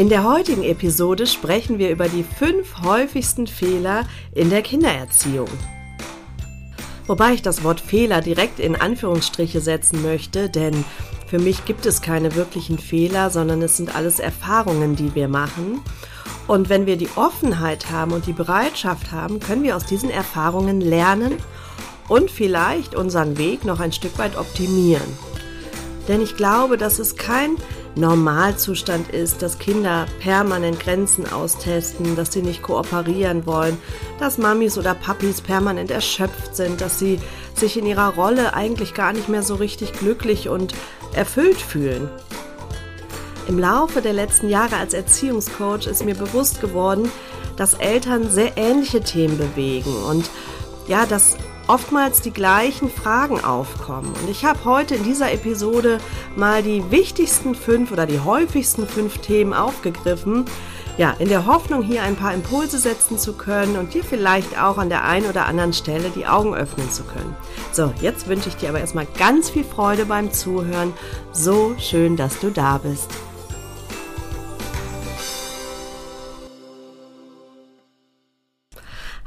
In der heutigen Episode sprechen wir über die fünf häufigsten Fehler in der Kindererziehung. Wobei ich das Wort Fehler direkt in Anführungsstriche setzen möchte, denn für mich gibt es keine wirklichen Fehler, sondern es sind alles Erfahrungen, die wir machen. Und wenn wir die Offenheit haben und die Bereitschaft haben, können wir aus diesen Erfahrungen lernen und vielleicht unseren Weg noch ein Stück weit optimieren. Denn ich glaube, dass es kein Normalzustand ist, dass Kinder permanent Grenzen austesten, dass sie nicht kooperieren wollen, dass Mamis oder Papis permanent erschöpft sind, dass sie sich in ihrer Rolle eigentlich gar nicht mehr so richtig glücklich und erfüllt fühlen. Im Laufe der letzten Jahre als Erziehungscoach ist mir bewusst geworden, dass Eltern sehr ähnliche Themen bewegen und ja, dass oftmals die gleichen Fragen aufkommen. Und ich habe heute in dieser Episode mal die wichtigsten fünf oder die häufigsten fünf Themen aufgegriffen. Ja, in der Hoffnung, hier ein paar Impulse setzen zu können und dir vielleicht auch an der einen oder anderen Stelle die Augen öffnen zu können. So, jetzt wünsche ich dir aber erstmal ganz viel Freude beim Zuhören. So schön, dass du da bist.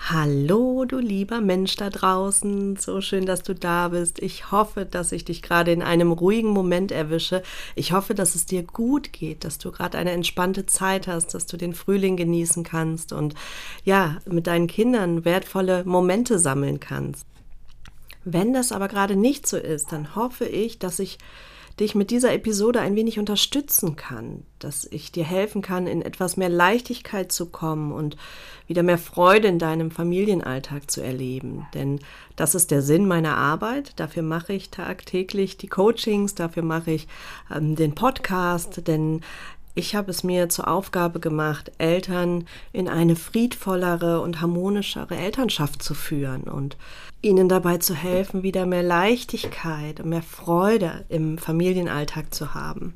Hallo, du lieber Mensch da draußen. So schön, dass du da bist. Ich hoffe, dass ich dich gerade in einem ruhigen Moment erwische. Ich hoffe, dass es dir gut geht, dass du gerade eine entspannte Zeit hast, dass du den Frühling genießen kannst und ja, mit deinen Kindern wertvolle Momente sammeln kannst. Wenn das aber gerade nicht so ist, dann hoffe ich, dass ich dich mit dieser Episode ein wenig unterstützen kann, dass ich dir helfen kann, in etwas mehr Leichtigkeit zu kommen und wieder mehr Freude in deinem Familienalltag zu erleben. Denn das ist der Sinn meiner Arbeit. Dafür mache ich tagtäglich die Coachings, dafür mache ich ähm, den Podcast, denn ich habe es mir zur Aufgabe gemacht, Eltern in eine friedvollere und harmonischere Elternschaft zu führen und ihnen dabei zu helfen, wieder mehr Leichtigkeit und mehr Freude im Familienalltag zu haben.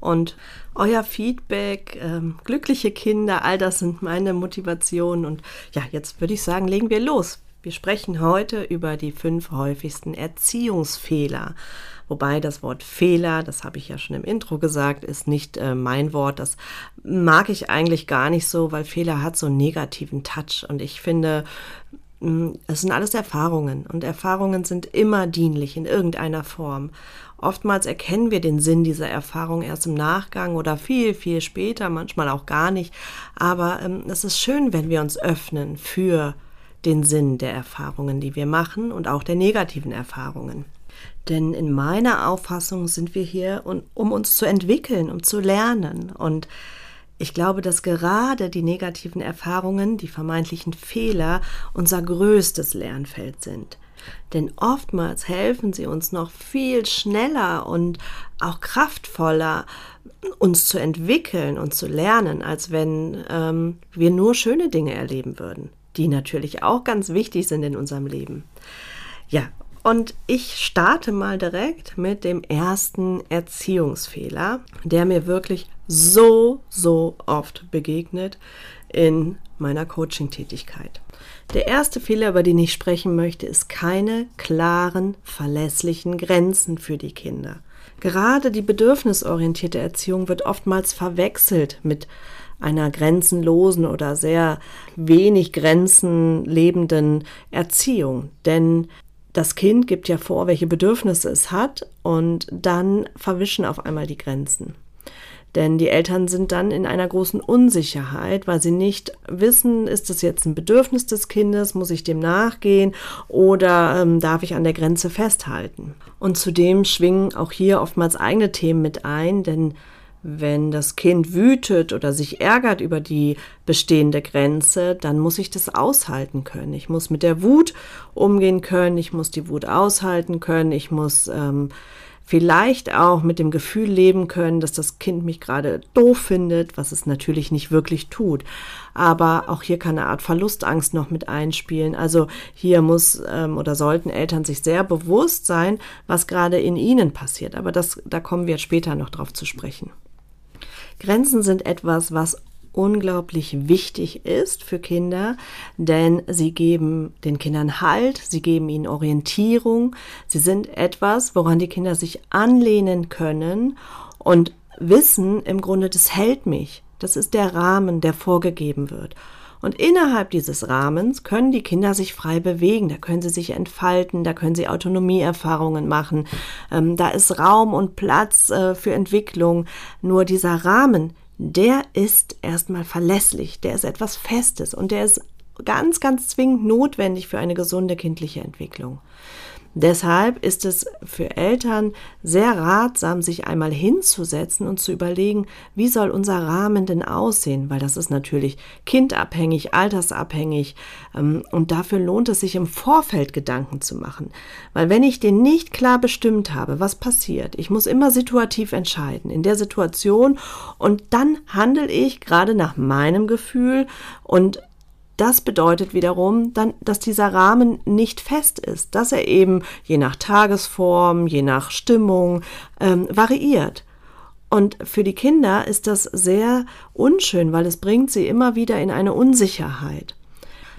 Und euer Feedback, ähm, glückliche Kinder, all das sind meine Motivationen. Und ja, jetzt würde ich sagen, legen wir los. Wir sprechen heute über die fünf häufigsten Erziehungsfehler. Wobei das Wort Fehler, das habe ich ja schon im Intro gesagt, ist nicht äh, mein Wort. Das mag ich eigentlich gar nicht so, weil Fehler hat so einen negativen Touch. Und ich finde, es sind alles Erfahrungen und Erfahrungen sind immer dienlich in irgendeiner Form. Oftmals erkennen wir den Sinn dieser Erfahrung erst im Nachgang oder viel, viel später, manchmal auch gar nicht. Aber ähm, es ist schön, wenn wir uns öffnen für den Sinn der Erfahrungen, die wir machen und auch der negativen Erfahrungen. Denn in meiner Auffassung sind wir hier, um uns zu entwickeln, um zu lernen. Und ich glaube, dass gerade die negativen Erfahrungen, die vermeintlichen Fehler, unser größtes Lernfeld sind. Denn oftmals helfen sie uns noch viel schneller und auch kraftvoller, uns zu entwickeln und zu lernen, als wenn ähm, wir nur schöne Dinge erleben würden, die natürlich auch ganz wichtig sind in unserem Leben. Ja, und ich starte mal direkt mit dem ersten Erziehungsfehler, der mir wirklich so, so oft begegnet in meiner Coaching-Tätigkeit. Der erste Fehler, über den ich sprechen möchte, ist keine klaren, verlässlichen Grenzen für die Kinder. Gerade die bedürfnisorientierte Erziehung wird oftmals verwechselt mit einer grenzenlosen oder sehr wenig Grenzen lebenden Erziehung. Denn das Kind gibt ja vor, welche Bedürfnisse es hat und dann verwischen auf einmal die Grenzen. Denn die Eltern sind dann in einer großen Unsicherheit, weil sie nicht wissen, ist es jetzt ein Bedürfnis des Kindes, muss ich dem nachgehen oder ähm, darf ich an der Grenze festhalten. Und zudem schwingen auch hier oftmals eigene Themen mit ein, denn wenn das Kind wütet oder sich ärgert über die bestehende Grenze, dann muss ich das aushalten können. Ich muss mit der Wut umgehen können, ich muss die Wut aushalten können, ich muss ähm, vielleicht auch mit dem Gefühl leben können, dass das Kind mich gerade doof findet, was es natürlich nicht wirklich tut. Aber auch hier kann eine Art Verlustangst noch mit einspielen. Also hier muss ähm, oder sollten Eltern sich sehr bewusst sein, was gerade in ihnen passiert. Aber das, da kommen wir später noch drauf zu sprechen. Grenzen sind etwas, was unglaublich wichtig ist für Kinder, denn sie geben den Kindern Halt, sie geben ihnen Orientierung, sie sind etwas, woran die Kinder sich anlehnen können und wissen im Grunde, das hält mich. Das ist der Rahmen, der vorgegeben wird. Und innerhalb dieses Rahmens können die Kinder sich frei bewegen, da können sie sich entfalten, da können sie Autonomieerfahrungen machen, ähm, da ist Raum und Platz äh, für Entwicklung. Nur dieser Rahmen, der ist erstmal verlässlich, der ist etwas Festes und der ist ganz, ganz zwingend notwendig für eine gesunde kindliche Entwicklung. Deshalb ist es für Eltern sehr ratsam, sich einmal hinzusetzen und zu überlegen, wie soll unser Rahmen denn aussehen, weil das ist natürlich kindabhängig, altersabhängig ähm, und dafür lohnt es sich im Vorfeld Gedanken zu machen. Weil wenn ich den nicht klar bestimmt habe, was passiert, ich muss immer situativ entscheiden in der Situation und dann handle ich gerade nach meinem Gefühl und das bedeutet wiederum dann, dass dieser Rahmen nicht fest ist, dass er eben je nach Tagesform, je nach Stimmung ähm, variiert. Und für die Kinder ist das sehr unschön, weil es bringt sie immer wieder in eine Unsicherheit.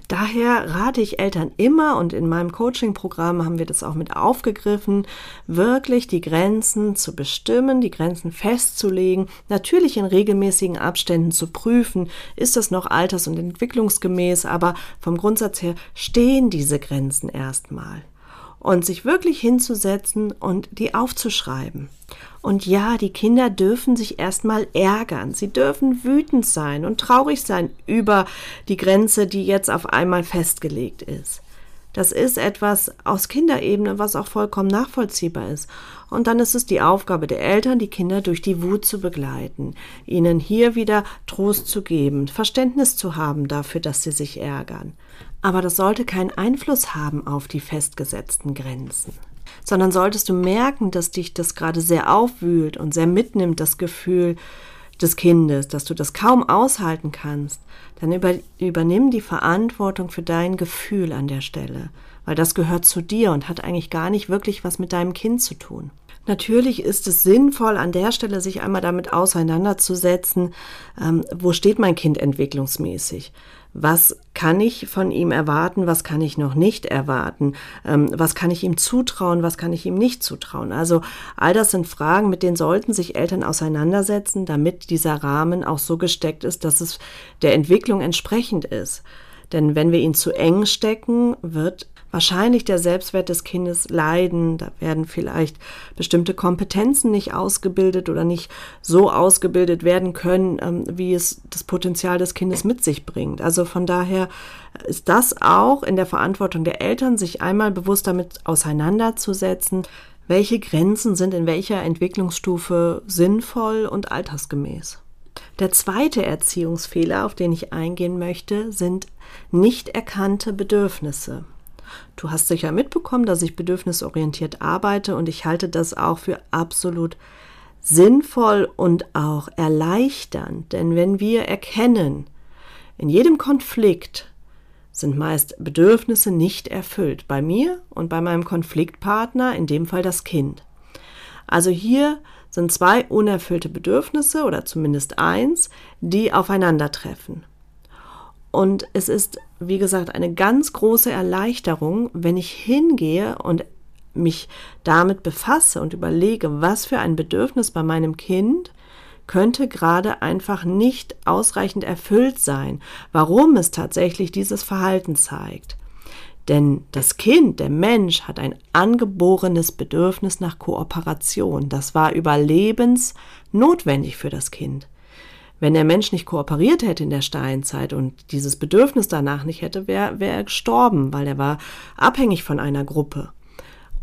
Daher rate ich Eltern immer, und in meinem Coaching-Programm haben wir das auch mit aufgegriffen, wirklich die Grenzen zu bestimmen, die Grenzen festzulegen, natürlich in regelmäßigen Abständen zu prüfen, ist das noch alters- und entwicklungsgemäß, aber vom Grundsatz her stehen diese Grenzen erstmal und sich wirklich hinzusetzen und die aufzuschreiben. Und ja, die Kinder dürfen sich erstmal ärgern. Sie dürfen wütend sein und traurig sein über die Grenze, die jetzt auf einmal festgelegt ist. Das ist etwas aus Kinderebene, was auch vollkommen nachvollziehbar ist. Und dann ist es die Aufgabe der Eltern, die Kinder durch die Wut zu begleiten, ihnen hier wieder Trost zu geben, Verständnis zu haben dafür, dass sie sich ärgern. Aber das sollte keinen Einfluss haben auf die festgesetzten Grenzen. Sondern solltest du merken, dass dich das gerade sehr aufwühlt und sehr mitnimmt, das Gefühl des Kindes, dass du das kaum aushalten kannst, dann über, übernimm die Verantwortung für dein Gefühl an der Stelle, weil das gehört zu dir und hat eigentlich gar nicht wirklich was mit deinem Kind zu tun. Natürlich ist es sinnvoll, an der Stelle sich einmal damit auseinanderzusetzen, ähm, wo steht mein Kind entwicklungsmäßig was kann ich von ihm erwarten, was kann ich noch nicht erwarten, ähm, was kann ich ihm zutrauen, was kann ich ihm nicht zutrauen. Also all das sind Fragen, mit denen sollten sich Eltern auseinandersetzen, damit dieser Rahmen auch so gesteckt ist, dass es der Entwicklung entsprechend ist. Denn wenn wir ihn zu eng stecken, wird wahrscheinlich der Selbstwert des Kindes leiden. Da werden vielleicht bestimmte Kompetenzen nicht ausgebildet oder nicht so ausgebildet werden können, ähm, wie es das Potenzial des Kindes mit sich bringt. Also von daher ist das auch in der Verantwortung der Eltern, sich einmal bewusst damit auseinanderzusetzen, welche Grenzen sind in welcher Entwicklungsstufe sinnvoll und altersgemäß. Der zweite Erziehungsfehler, auf den ich eingehen möchte, sind nicht erkannte Bedürfnisse. Du hast sicher mitbekommen, dass ich bedürfnisorientiert arbeite und ich halte das auch für absolut sinnvoll und auch erleichternd. Denn wenn wir erkennen, in jedem Konflikt sind meist Bedürfnisse nicht erfüllt. Bei mir und bei meinem Konfliktpartner, in dem Fall das Kind. Also hier sind zwei unerfüllte Bedürfnisse oder zumindest eins, die aufeinandertreffen. Und es ist, wie gesagt, eine ganz große Erleichterung, wenn ich hingehe und mich damit befasse und überlege, was für ein Bedürfnis bei meinem Kind könnte gerade einfach nicht ausreichend erfüllt sein, warum es tatsächlich dieses Verhalten zeigt. Denn das Kind, der Mensch, hat ein angeborenes Bedürfnis nach Kooperation. Das war überlebensnotwendig für das Kind. Wenn der Mensch nicht kooperiert hätte in der Steinzeit und dieses Bedürfnis danach nicht hätte, wäre wär er gestorben, weil er war abhängig von einer Gruppe.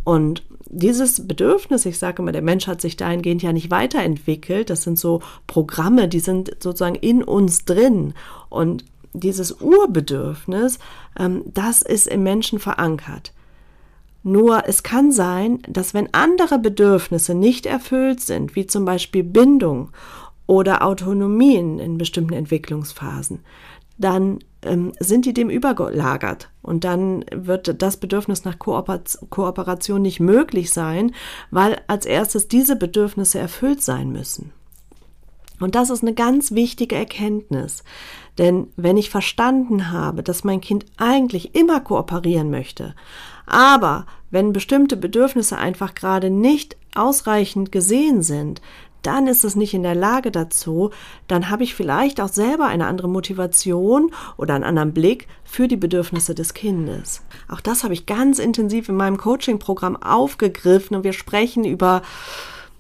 Und dieses Bedürfnis, ich sage immer, der Mensch hat sich dahingehend ja nicht weiterentwickelt. Das sind so Programme, die sind sozusagen in uns drin. Und dieses Urbedürfnis, ähm, das ist im Menschen verankert. Nur es kann sein, dass wenn andere Bedürfnisse nicht erfüllt sind, wie zum Beispiel Bindung oder Autonomie in, in bestimmten Entwicklungsphasen, dann ähm, sind die dem übergelagert und dann wird das Bedürfnis nach Kooperation nicht möglich sein, weil als erstes diese Bedürfnisse erfüllt sein müssen. Und das ist eine ganz wichtige Erkenntnis. Denn wenn ich verstanden habe, dass mein Kind eigentlich immer kooperieren möchte, aber wenn bestimmte Bedürfnisse einfach gerade nicht ausreichend gesehen sind, dann ist es nicht in der Lage dazu, dann habe ich vielleicht auch selber eine andere Motivation oder einen anderen Blick für die Bedürfnisse des Kindes. Auch das habe ich ganz intensiv in meinem Coaching-Programm aufgegriffen und wir sprechen über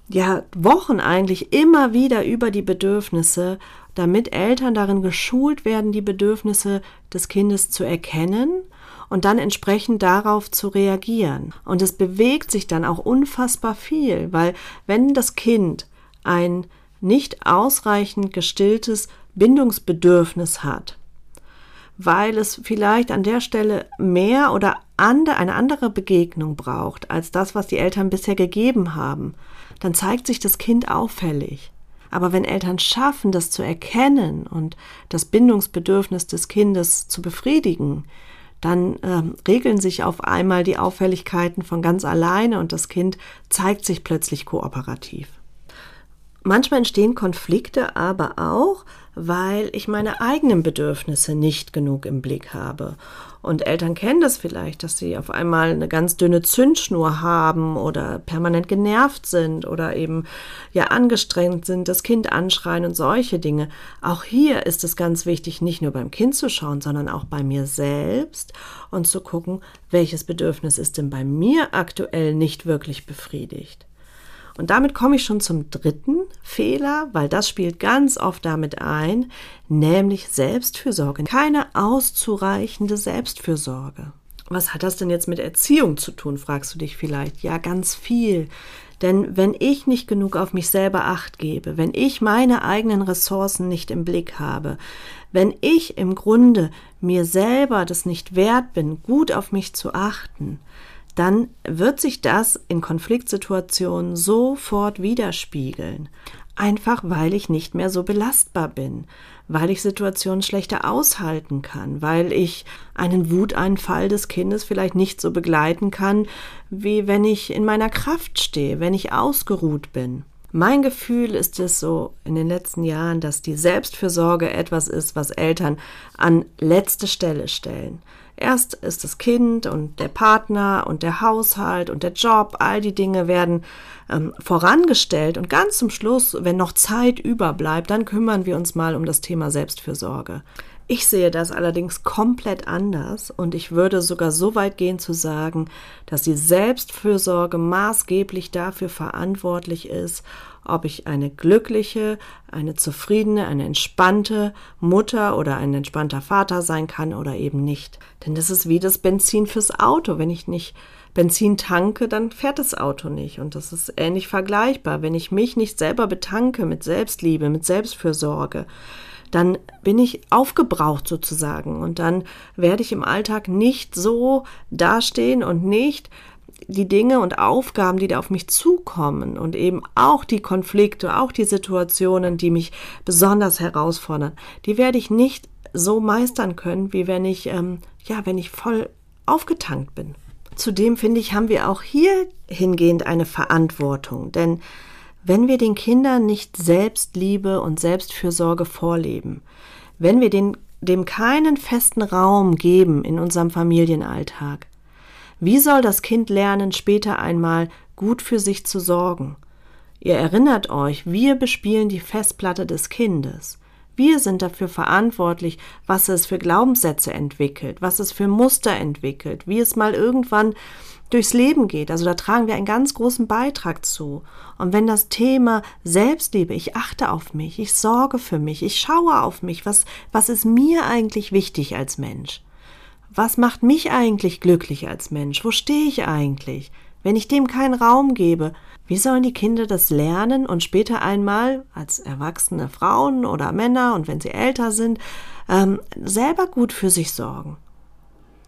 ja, Wochen eigentlich immer wieder über die Bedürfnisse, damit Eltern darin geschult werden, die Bedürfnisse des Kindes zu erkennen und dann entsprechend darauf zu reagieren. Und es bewegt sich dann auch unfassbar viel, weil wenn das Kind ein nicht ausreichend gestilltes Bindungsbedürfnis hat, weil es vielleicht an der Stelle mehr oder eine andere Begegnung braucht als das, was die Eltern bisher gegeben haben, dann zeigt sich das Kind auffällig. Aber wenn Eltern schaffen, das zu erkennen und das Bindungsbedürfnis des Kindes zu befriedigen, dann ähm, regeln sich auf einmal die Auffälligkeiten von ganz alleine und das Kind zeigt sich plötzlich kooperativ. Manchmal entstehen Konflikte aber auch, weil ich meine eigenen Bedürfnisse nicht genug im Blick habe. Und Eltern kennen das vielleicht, dass sie auf einmal eine ganz dünne Zündschnur haben oder permanent genervt sind oder eben ja angestrengt sind, das Kind anschreien und solche Dinge. Auch hier ist es ganz wichtig, nicht nur beim Kind zu schauen, sondern auch bei mir selbst und zu gucken, welches Bedürfnis ist denn bei mir aktuell nicht wirklich befriedigt. Und damit komme ich schon zum dritten Fehler, weil das spielt ganz oft damit ein, nämlich Selbstfürsorge. Keine auszureichende Selbstfürsorge. Was hat das denn jetzt mit Erziehung zu tun, fragst du dich vielleicht. Ja, ganz viel. Denn wenn ich nicht genug auf mich selber acht gebe, wenn ich meine eigenen Ressourcen nicht im Blick habe, wenn ich im Grunde mir selber das nicht wert bin, gut auf mich zu achten, dann wird sich das in Konfliktsituationen sofort widerspiegeln. Einfach weil ich nicht mehr so belastbar bin, weil ich Situationen schlechter aushalten kann, weil ich einen Wuteinfall des Kindes vielleicht nicht so begleiten kann, wie wenn ich in meiner Kraft stehe, wenn ich ausgeruht bin. Mein Gefühl ist es so in den letzten Jahren, dass die Selbstfürsorge etwas ist, was Eltern an letzte Stelle stellen. Erst ist das Kind und der Partner und der Haushalt und der Job, all die Dinge werden ähm, vorangestellt und ganz zum Schluss, wenn noch Zeit überbleibt, dann kümmern wir uns mal um das Thema Selbstfürsorge. Ich sehe das allerdings komplett anders und ich würde sogar so weit gehen zu sagen, dass die Selbstfürsorge maßgeblich dafür verantwortlich ist, ob ich eine glückliche, eine zufriedene, eine entspannte Mutter oder ein entspannter Vater sein kann oder eben nicht. Denn das ist wie das Benzin fürs Auto. Wenn ich nicht Benzin tanke, dann fährt das Auto nicht. Und das ist ähnlich vergleichbar. Wenn ich mich nicht selber betanke mit Selbstliebe, mit Selbstfürsorge, dann bin ich aufgebraucht sozusagen und dann werde ich im Alltag nicht so dastehen und nicht die Dinge und Aufgaben, die da auf mich zukommen und eben auch die Konflikte, auch die Situationen, die mich besonders herausfordern, die werde ich nicht so meistern können, wie wenn ich, ähm, ja, wenn ich voll aufgetankt bin. Zudem finde ich, haben wir auch hier hingehend eine Verantwortung, denn wenn wir den Kindern nicht Selbstliebe und Selbstfürsorge vorleben, wenn wir den, dem keinen festen Raum geben in unserem Familienalltag, wie soll das Kind lernen, später einmal gut für sich zu sorgen? Ihr erinnert euch, wir bespielen die Festplatte des Kindes. Wir sind dafür verantwortlich, was es für Glaubenssätze entwickelt, was es für Muster entwickelt, wie es mal irgendwann durchs Leben geht. Also da tragen wir einen ganz großen Beitrag zu. Und wenn das Thema Selbstliebe, ich achte auf mich, ich sorge für mich, ich schaue auf mich, was, was ist mir eigentlich wichtig als Mensch? was macht mich eigentlich glücklich als Mensch? Wo stehe ich eigentlich? Wenn ich dem keinen Raum gebe, wie sollen die Kinder das lernen und später einmal als erwachsene Frauen oder Männer und wenn sie älter sind, ähm, selber gut für sich sorgen?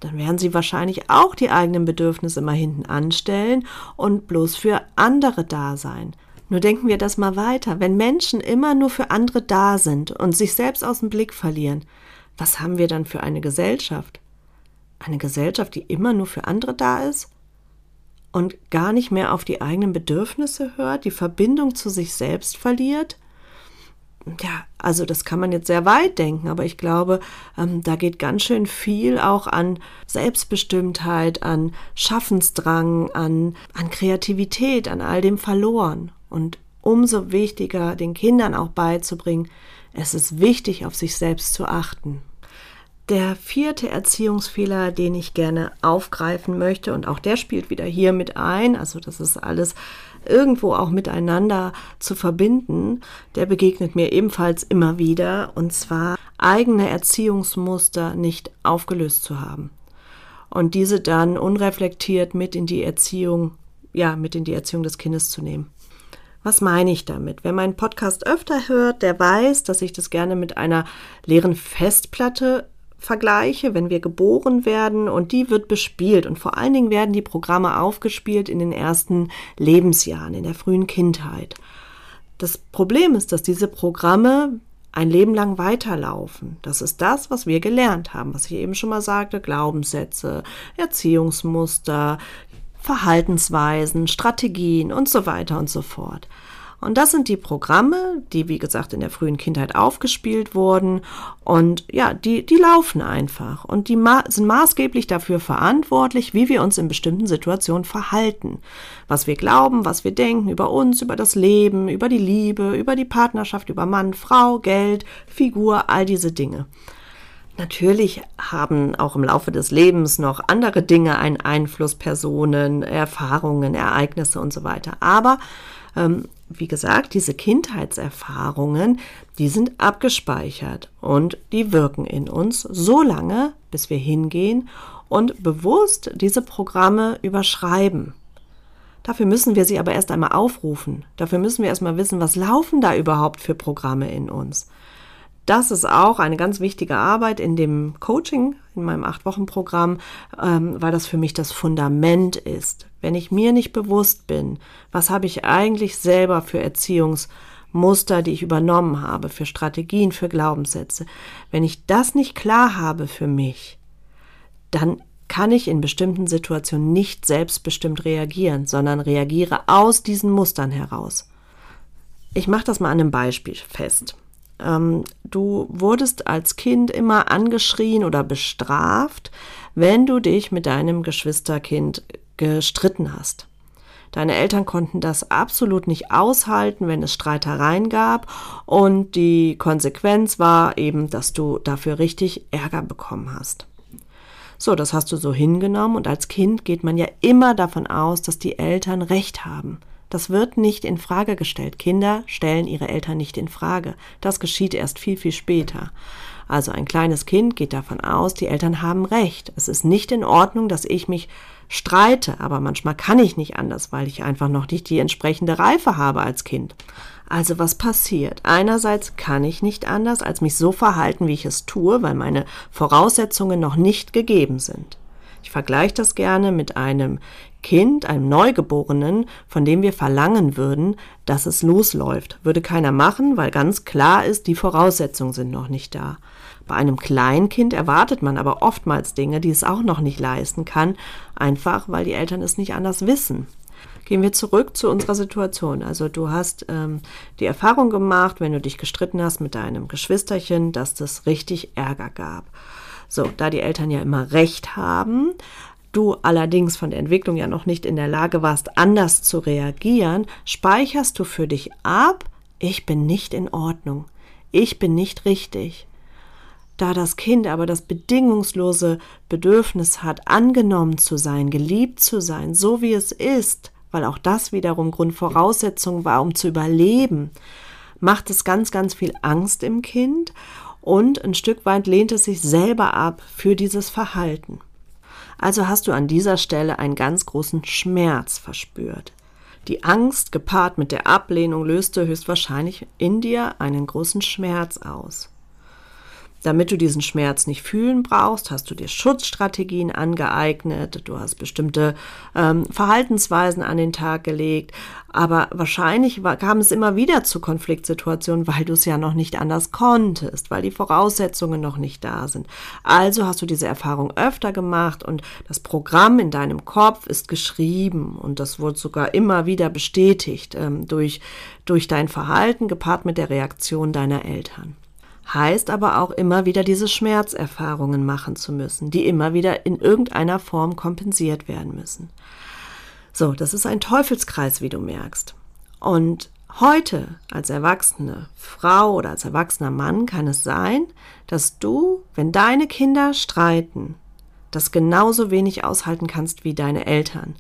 dann werden sie wahrscheinlich auch die eigenen Bedürfnisse mal hinten anstellen und bloß für andere da sein. Nur denken wir das mal weiter. Wenn Menschen immer nur für andere da sind und sich selbst aus dem Blick verlieren, was haben wir dann für eine Gesellschaft? Eine Gesellschaft, die immer nur für andere da ist und gar nicht mehr auf die eigenen Bedürfnisse hört, die Verbindung zu sich selbst verliert? ja, also das kann man jetzt sehr weit denken, aber ich glaube, ähm, da geht ganz schön viel auch an Selbstbestimmtheit, an Schaffensdrang, an, an Kreativität, an all dem verloren. Und umso wichtiger, den Kindern auch beizubringen, es ist wichtig, auf sich selbst zu achten. Der vierte Erziehungsfehler, den ich gerne aufgreifen möchte, und auch der spielt wieder hier mit ein, also das ist alles irgendwo auch miteinander zu verbinden, der begegnet mir ebenfalls immer wieder, und zwar eigene Erziehungsmuster nicht aufgelöst zu haben und diese dann unreflektiert mit in die Erziehung, ja, mit in die Erziehung des Kindes zu nehmen. Was meine ich damit? Wer meinen Podcast öfter hört, der weiß, dass ich das gerne mit einer leeren Festplatte vergleiche, wenn wir geboren werden und die wird bespielt und vor allen Dingen werden die Programme aufgespielt in den ersten Lebensjahren, in der frühen Kindheit. Das Problem ist, dass diese Programme ein Leben lang weiterlaufen. Das ist das, was wir gelernt haben, was ich eben schon mal sagte, Glaubenssätze, Erziehungsmuster, Verhaltensweisen, Strategien und so weiter und so fort. Und das sind die Programme, die, wie gesagt, in der frühen Kindheit aufgespielt wurden. Und ja, die, die laufen einfach. Und die ma sind maßgeblich dafür verantwortlich, wie wir uns in bestimmten Situationen verhalten. Was wir glauben, was wir denken über uns, über das Leben, über die Liebe, über die Partnerschaft, über Mann, Frau, Geld, Figur, all diese Dinge. Natürlich haben auch im Laufe des Lebens noch andere Dinge einen Einfluss, Personen, Erfahrungen, Ereignisse und so weiter. Aber ähm, wie gesagt, diese Kindheitserfahrungen, die sind abgespeichert und die wirken in uns so lange, bis wir hingehen und bewusst diese Programme überschreiben. Dafür müssen wir sie aber erst einmal aufrufen. Dafür müssen wir erstmal wissen, was laufen da überhaupt für Programme in uns. Das ist auch eine ganz wichtige Arbeit in dem Coaching, in meinem Acht-Wochen-Programm, ähm, weil das für mich das Fundament ist. Wenn ich mir nicht bewusst bin, was habe ich eigentlich selber für Erziehungsmuster, die ich übernommen habe, für Strategien, für Glaubenssätze, wenn ich das nicht klar habe für mich, dann kann ich in bestimmten Situationen nicht selbstbestimmt reagieren, sondern reagiere aus diesen Mustern heraus. Ich mache das mal an einem Beispiel fest. Ähm, du wurdest als Kind immer angeschrien oder bestraft, wenn du dich mit deinem Geschwisterkind gestritten hast. Deine Eltern konnten das absolut nicht aushalten, wenn es Streitereien gab und die Konsequenz war eben, dass du dafür richtig Ärger bekommen hast. So, das hast du so hingenommen und als Kind geht man ja immer davon aus, dass die Eltern recht haben. Das wird nicht in Frage gestellt. Kinder stellen ihre Eltern nicht in Frage. Das geschieht erst viel, viel später. Also ein kleines Kind geht davon aus, die Eltern haben recht. Es ist nicht in Ordnung, dass ich mich streite, aber manchmal kann ich nicht anders, weil ich einfach noch nicht die entsprechende Reife habe als Kind. Also was passiert? Einerseits kann ich nicht anders, als mich so verhalten, wie ich es tue, weil meine Voraussetzungen noch nicht gegeben sind. Ich vergleiche das gerne mit einem Kind, einem Neugeborenen, von dem wir verlangen würden, dass es losläuft. Würde keiner machen, weil ganz klar ist, die Voraussetzungen sind noch nicht da. Bei einem Kleinkind erwartet man aber oftmals Dinge, die es auch noch nicht leisten kann, einfach weil die Eltern es nicht anders wissen. Gehen wir zurück zu unserer Situation. Also du hast ähm, die Erfahrung gemacht, wenn du dich gestritten hast mit deinem Geschwisterchen, dass das richtig Ärger gab. So, da die Eltern ja immer recht haben, du allerdings von der Entwicklung ja noch nicht in der Lage warst, anders zu reagieren, speicherst du für dich ab, ich bin nicht in Ordnung, ich bin nicht richtig. Da das Kind aber das bedingungslose Bedürfnis hat, angenommen zu sein, geliebt zu sein, so wie es ist, weil auch das wiederum Grundvoraussetzung war, um zu überleben, macht es ganz, ganz viel Angst im Kind und ein Stück weit lehnt es sich selber ab für dieses Verhalten. Also hast du an dieser Stelle einen ganz großen Schmerz verspürt. Die Angst gepaart mit der Ablehnung löste höchstwahrscheinlich in dir einen großen Schmerz aus. Damit du diesen Schmerz nicht fühlen brauchst, hast du dir Schutzstrategien angeeignet, du hast bestimmte ähm, Verhaltensweisen an den Tag gelegt, aber wahrscheinlich kam es immer wieder zu Konfliktsituationen, weil du es ja noch nicht anders konntest, weil die Voraussetzungen noch nicht da sind. Also hast du diese Erfahrung öfter gemacht und das Programm in deinem Kopf ist geschrieben und das wurde sogar immer wieder bestätigt ähm, durch, durch dein Verhalten gepaart mit der Reaktion deiner Eltern heißt aber auch immer wieder diese Schmerzerfahrungen machen zu müssen, die immer wieder in irgendeiner Form kompensiert werden müssen. So, das ist ein Teufelskreis, wie du merkst. Und heute als erwachsene Frau oder als erwachsener Mann kann es sein, dass du, wenn deine Kinder streiten, das genauso wenig aushalten kannst wie deine Eltern.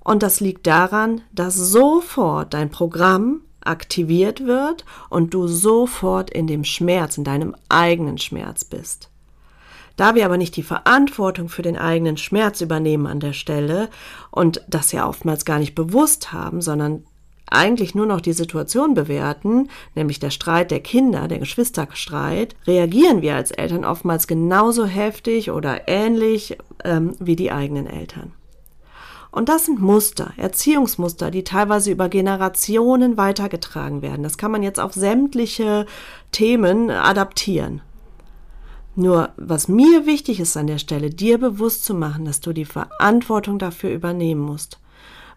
Und das liegt daran, dass sofort dein Programm aktiviert wird und du sofort in dem Schmerz, in deinem eigenen Schmerz bist. Da wir aber nicht die Verantwortung für den eigenen Schmerz übernehmen an der Stelle und das ja oftmals gar nicht bewusst haben, sondern eigentlich nur noch die Situation bewerten, nämlich der Streit der Kinder, der Geschwisterstreit, reagieren wir als Eltern oftmals genauso heftig oder ähnlich ähm, wie die eigenen Eltern. Und das sind Muster, Erziehungsmuster, die teilweise über Generationen weitergetragen werden. Das kann man jetzt auf sämtliche Themen adaptieren. Nur was mir wichtig ist an der Stelle, dir bewusst zu machen, dass du die Verantwortung dafür übernehmen musst.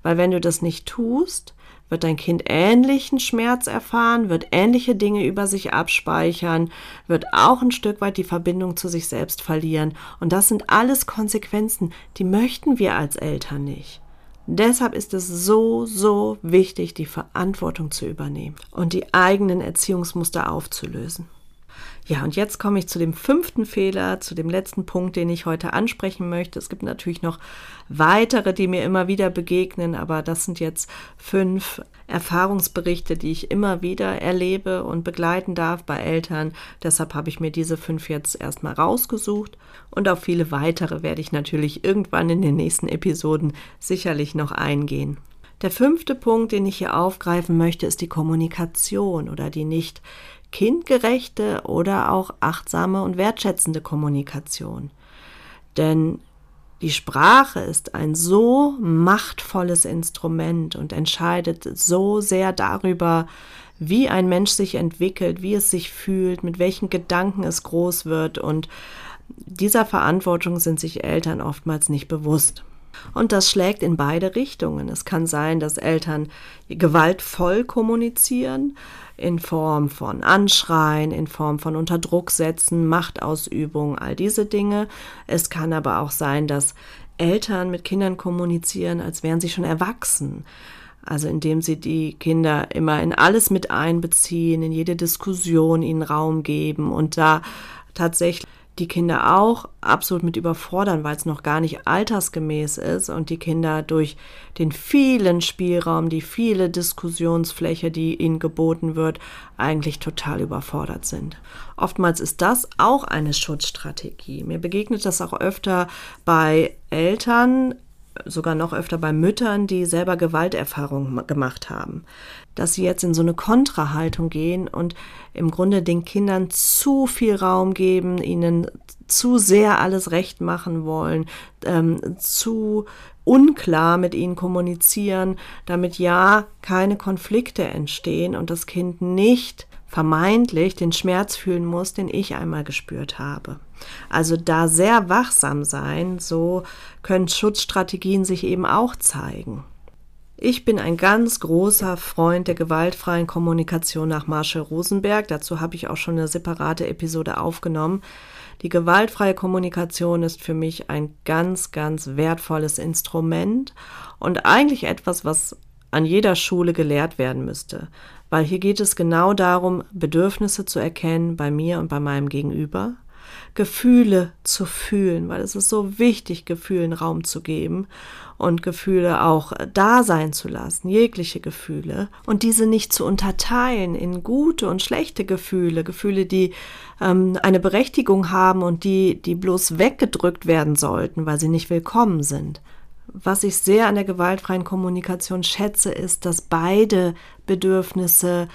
Weil wenn du das nicht tust, wird dein Kind ähnlichen Schmerz erfahren, wird ähnliche Dinge über sich abspeichern, wird auch ein Stück weit die Verbindung zu sich selbst verlieren. Und das sind alles Konsequenzen, die möchten wir als Eltern nicht. Deshalb ist es so, so wichtig, die Verantwortung zu übernehmen und die eigenen Erziehungsmuster aufzulösen. Ja, und jetzt komme ich zu dem fünften Fehler, zu dem letzten Punkt, den ich heute ansprechen möchte. Es gibt natürlich noch weitere, die mir immer wieder begegnen, aber das sind jetzt fünf Erfahrungsberichte, die ich immer wieder erlebe und begleiten darf bei Eltern. Deshalb habe ich mir diese fünf jetzt erstmal rausgesucht und auf viele weitere werde ich natürlich irgendwann in den nächsten Episoden sicherlich noch eingehen. Der fünfte Punkt, den ich hier aufgreifen möchte, ist die Kommunikation oder die nicht kindgerechte oder auch achtsame und wertschätzende Kommunikation. Denn die Sprache ist ein so machtvolles Instrument und entscheidet so sehr darüber, wie ein Mensch sich entwickelt, wie es sich fühlt, mit welchen Gedanken es groß wird. Und dieser Verantwortung sind sich Eltern oftmals nicht bewusst. Und das schlägt in beide Richtungen. Es kann sein, dass Eltern gewaltvoll kommunizieren, in Form von Anschreien, in Form von Unterdruck setzen, Machtausübung, all diese Dinge. Es kann aber auch sein, dass Eltern mit Kindern kommunizieren, als wären sie schon erwachsen. Also indem sie die Kinder immer in alles mit einbeziehen, in jede Diskussion ihnen Raum geben und da tatsächlich die Kinder auch absolut mit überfordern, weil es noch gar nicht altersgemäß ist und die Kinder durch den vielen Spielraum, die viele Diskussionsfläche, die ihnen geboten wird, eigentlich total überfordert sind. Oftmals ist das auch eine Schutzstrategie. Mir begegnet das auch öfter bei Eltern, sogar noch öfter bei Müttern, die selber Gewalterfahrungen gemacht haben, dass sie jetzt in so eine Kontrahaltung gehen und im Grunde den Kindern zu viel Raum geben, ihnen zu sehr alles recht machen wollen, ähm, zu unklar mit ihnen kommunizieren, damit ja keine Konflikte entstehen und das Kind nicht vermeintlich den Schmerz fühlen muss, den ich einmal gespürt habe. Also da sehr wachsam sein, so können Schutzstrategien sich eben auch zeigen. Ich bin ein ganz großer Freund der gewaltfreien Kommunikation nach Marshall Rosenberg. Dazu habe ich auch schon eine separate Episode aufgenommen. Die gewaltfreie Kommunikation ist für mich ein ganz, ganz wertvolles Instrument und eigentlich etwas, was an jeder Schule gelehrt werden müsste. Weil hier geht es genau darum, Bedürfnisse zu erkennen bei mir und bei meinem Gegenüber Gefühle zu fühlen, weil es ist so wichtig, Gefühlen Raum zu geben und Gefühle auch da sein zu lassen, jegliche Gefühle und diese nicht zu unterteilen in gute und schlechte Gefühle, Gefühle, die ähm, eine Berechtigung haben und die, die bloß weggedrückt werden sollten, weil sie nicht willkommen sind. Was ich sehr an der gewaltfreien Kommunikation schätze, ist, dass beide Bedürfnisse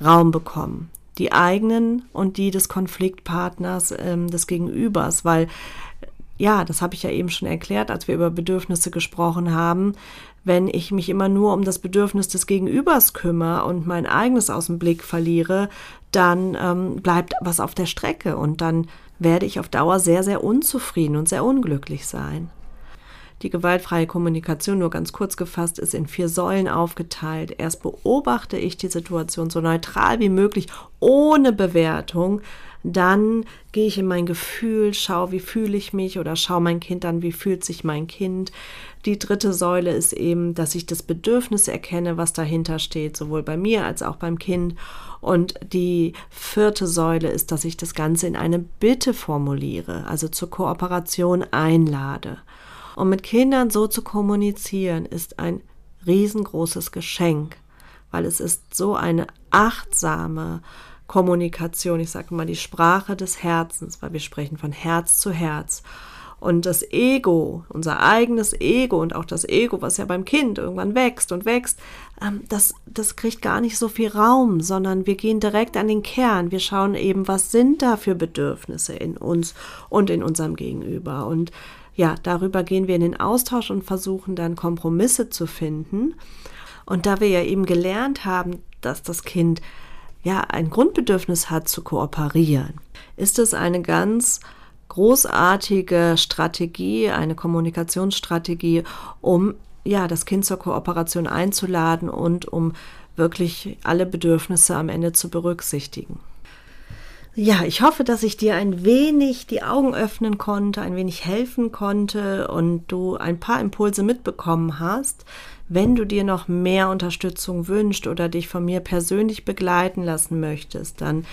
Raum bekommen die eigenen und die des Konfliktpartners, ähm, des Gegenübers, weil ja, das habe ich ja eben schon erklärt, als wir über Bedürfnisse gesprochen haben. Wenn ich mich immer nur um das Bedürfnis des Gegenübers kümmere und mein eigenes aus dem Blick verliere, dann ähm, bleibt was auf der Strecke und dann werde ich auf Dauer sehr, sehr unzufrieden und sehr unglücklich sein. Die gewaltfreie Kommunikation, nur ganz kurz gefasst, ist in vier Säulen aufgeteilt. Erst beobachte ich die Situation so neutral wie möglich, ohne Bewertung. Dann gehe ich in mein Gefühl, schaue, wie fühle ich mich oder schaue mein Kind an, wie fühlt sich mein Kind. Die dritte Säule ist eben, dass ich das Bedürfnis erkenne, was dahinter steht, sowohl bei mir als auch beim Kind. Und die vierte Säule ist, dass ich das Ganze in eine Bitte formuliere, also zur Kooperation einlade. Und mit Kindern so zu kommunizieren, ist ein riesengroßes Geschenk, weil es ist so eine achtsame Kommunikation, ich sage mal die Sprache des Herzens, weil wir sprechen von Herz zu Herz. Und das Ego, unser eigenes Ego und auch das Ego, was ja beim Kind irgendwann wächst und wächst, ähm, das, das kriegt gar nicht so viel Raum, sondern wir gehen direkt an den Kern. Wir schauen eben, was sind da für Bedürfnisse in uns und in unserem Gegenüber. Und ja, darüber gehen wir in den Austausch und versuchen dann Kompromisse zu finden. Und da wir ja eben gelernt haben, dass das Kind ja ein Grundbedürfnis hat zu kooperieren, ist es eine ganz großartige Strategie, eine Kommunikationsstrategie, um ja das Kind zur Kooperation einzuladen und um wirklich alle Bedürfnisse am Ende zu berücksichtigen. Ja, ich hoffe, dass ich dir ein wenig die Augen öffnen konnte, ein wenig helfen konnte und du ein paar Impulse mitbekommen hast. Wenn du dir noch mehr Unterstützung wünscht oder dich von mir persönlich begleiten lassen möchtest, dann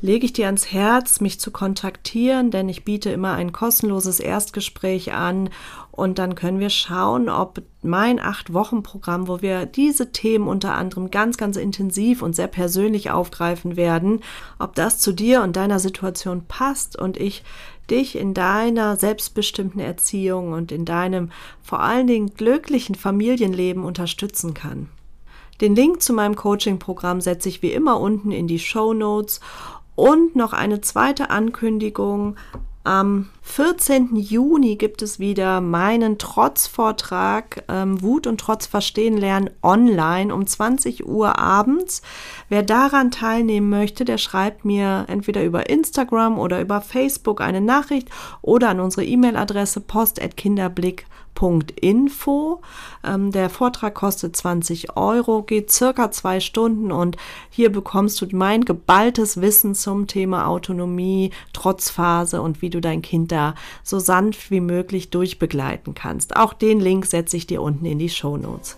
lege ich dir ans Herz, mich zu kontaktieren, denn ich biete immer ein kostenloses Erstgespräch an und dann können wir schauen, ob mein Acht-Wochen-Programm, wo wir diese Themen unter anderem ganz, ganz intensiv und sehr persönlich aufgreifen werden, ob das zu dir und deiner Situation passt und ich dich in deiner selbstbestimmten Erziehung und in deinem vor allen Dingen glücklichen Familienleben unterstützen kann. Den Link zu meinem Coaching-Programm setze ich wie immer unten in die Show Notes und noch eine zweite Ankündigung. Am 14. Juni gibt es wieder meinen Trotzvortrag ähm, Wut und Trotz verstehen lernen online um 20 Uhr abends. Wer daran teilnehmen möchte, der schreibt mir entweder über Instagram oder über Facebook eine Nachricht oder an unsere E-Mail-Adresse post@kinderblick.com Info. Ähm, der Vortrag kostet 20 Euro, geht circa zwei Stunden und hier bekommst du mein geballtes Wissen zum Thema Autonomie, Trotzphase und wie du dein Kind da so sanft wie möglich durchbegleiten kannst. Auch den Link setze ich dir unten in die Show Notes.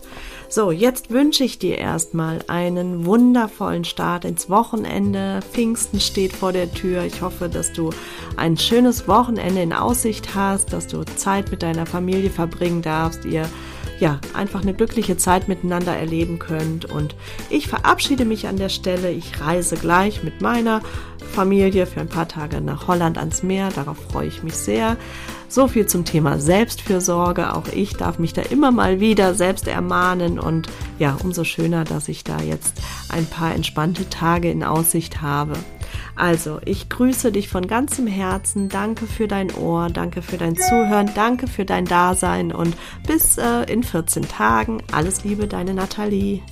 So, jetzt wünsche ich dir erstmal einen wundervollen Start ins Wochenende. Pfingsten steht vor der Tür. Ich hoffe, dass du ein schönes Wochenende in Aussicht hast, dass du Zeit mit deiner Familie verbringen darfst, ihr ja, einfach eine glückliche Zeit miteinander erleben könnt. Und ich verabschiede mich an der Stelle. Ich reise gleich mit meiner Familie für ein paar Tage nach Holland ans Meer. Darauf freue ich mich sehr. So viel zum Thema Selbstfürsorge. Auch ich darf mich da immer mal wieder selbst ermahnen und ja, umso schöner, dass ich da jetzt ein paar entspannte Tage in Aussicht habe. Also, ich grüße dich von ganzem Herzen. Danke für dein Ohr, danke für dein Zuhören, danke für dein Dasein und bis äh, in 14 Tagen. Alles Liebe, deine Nathalie.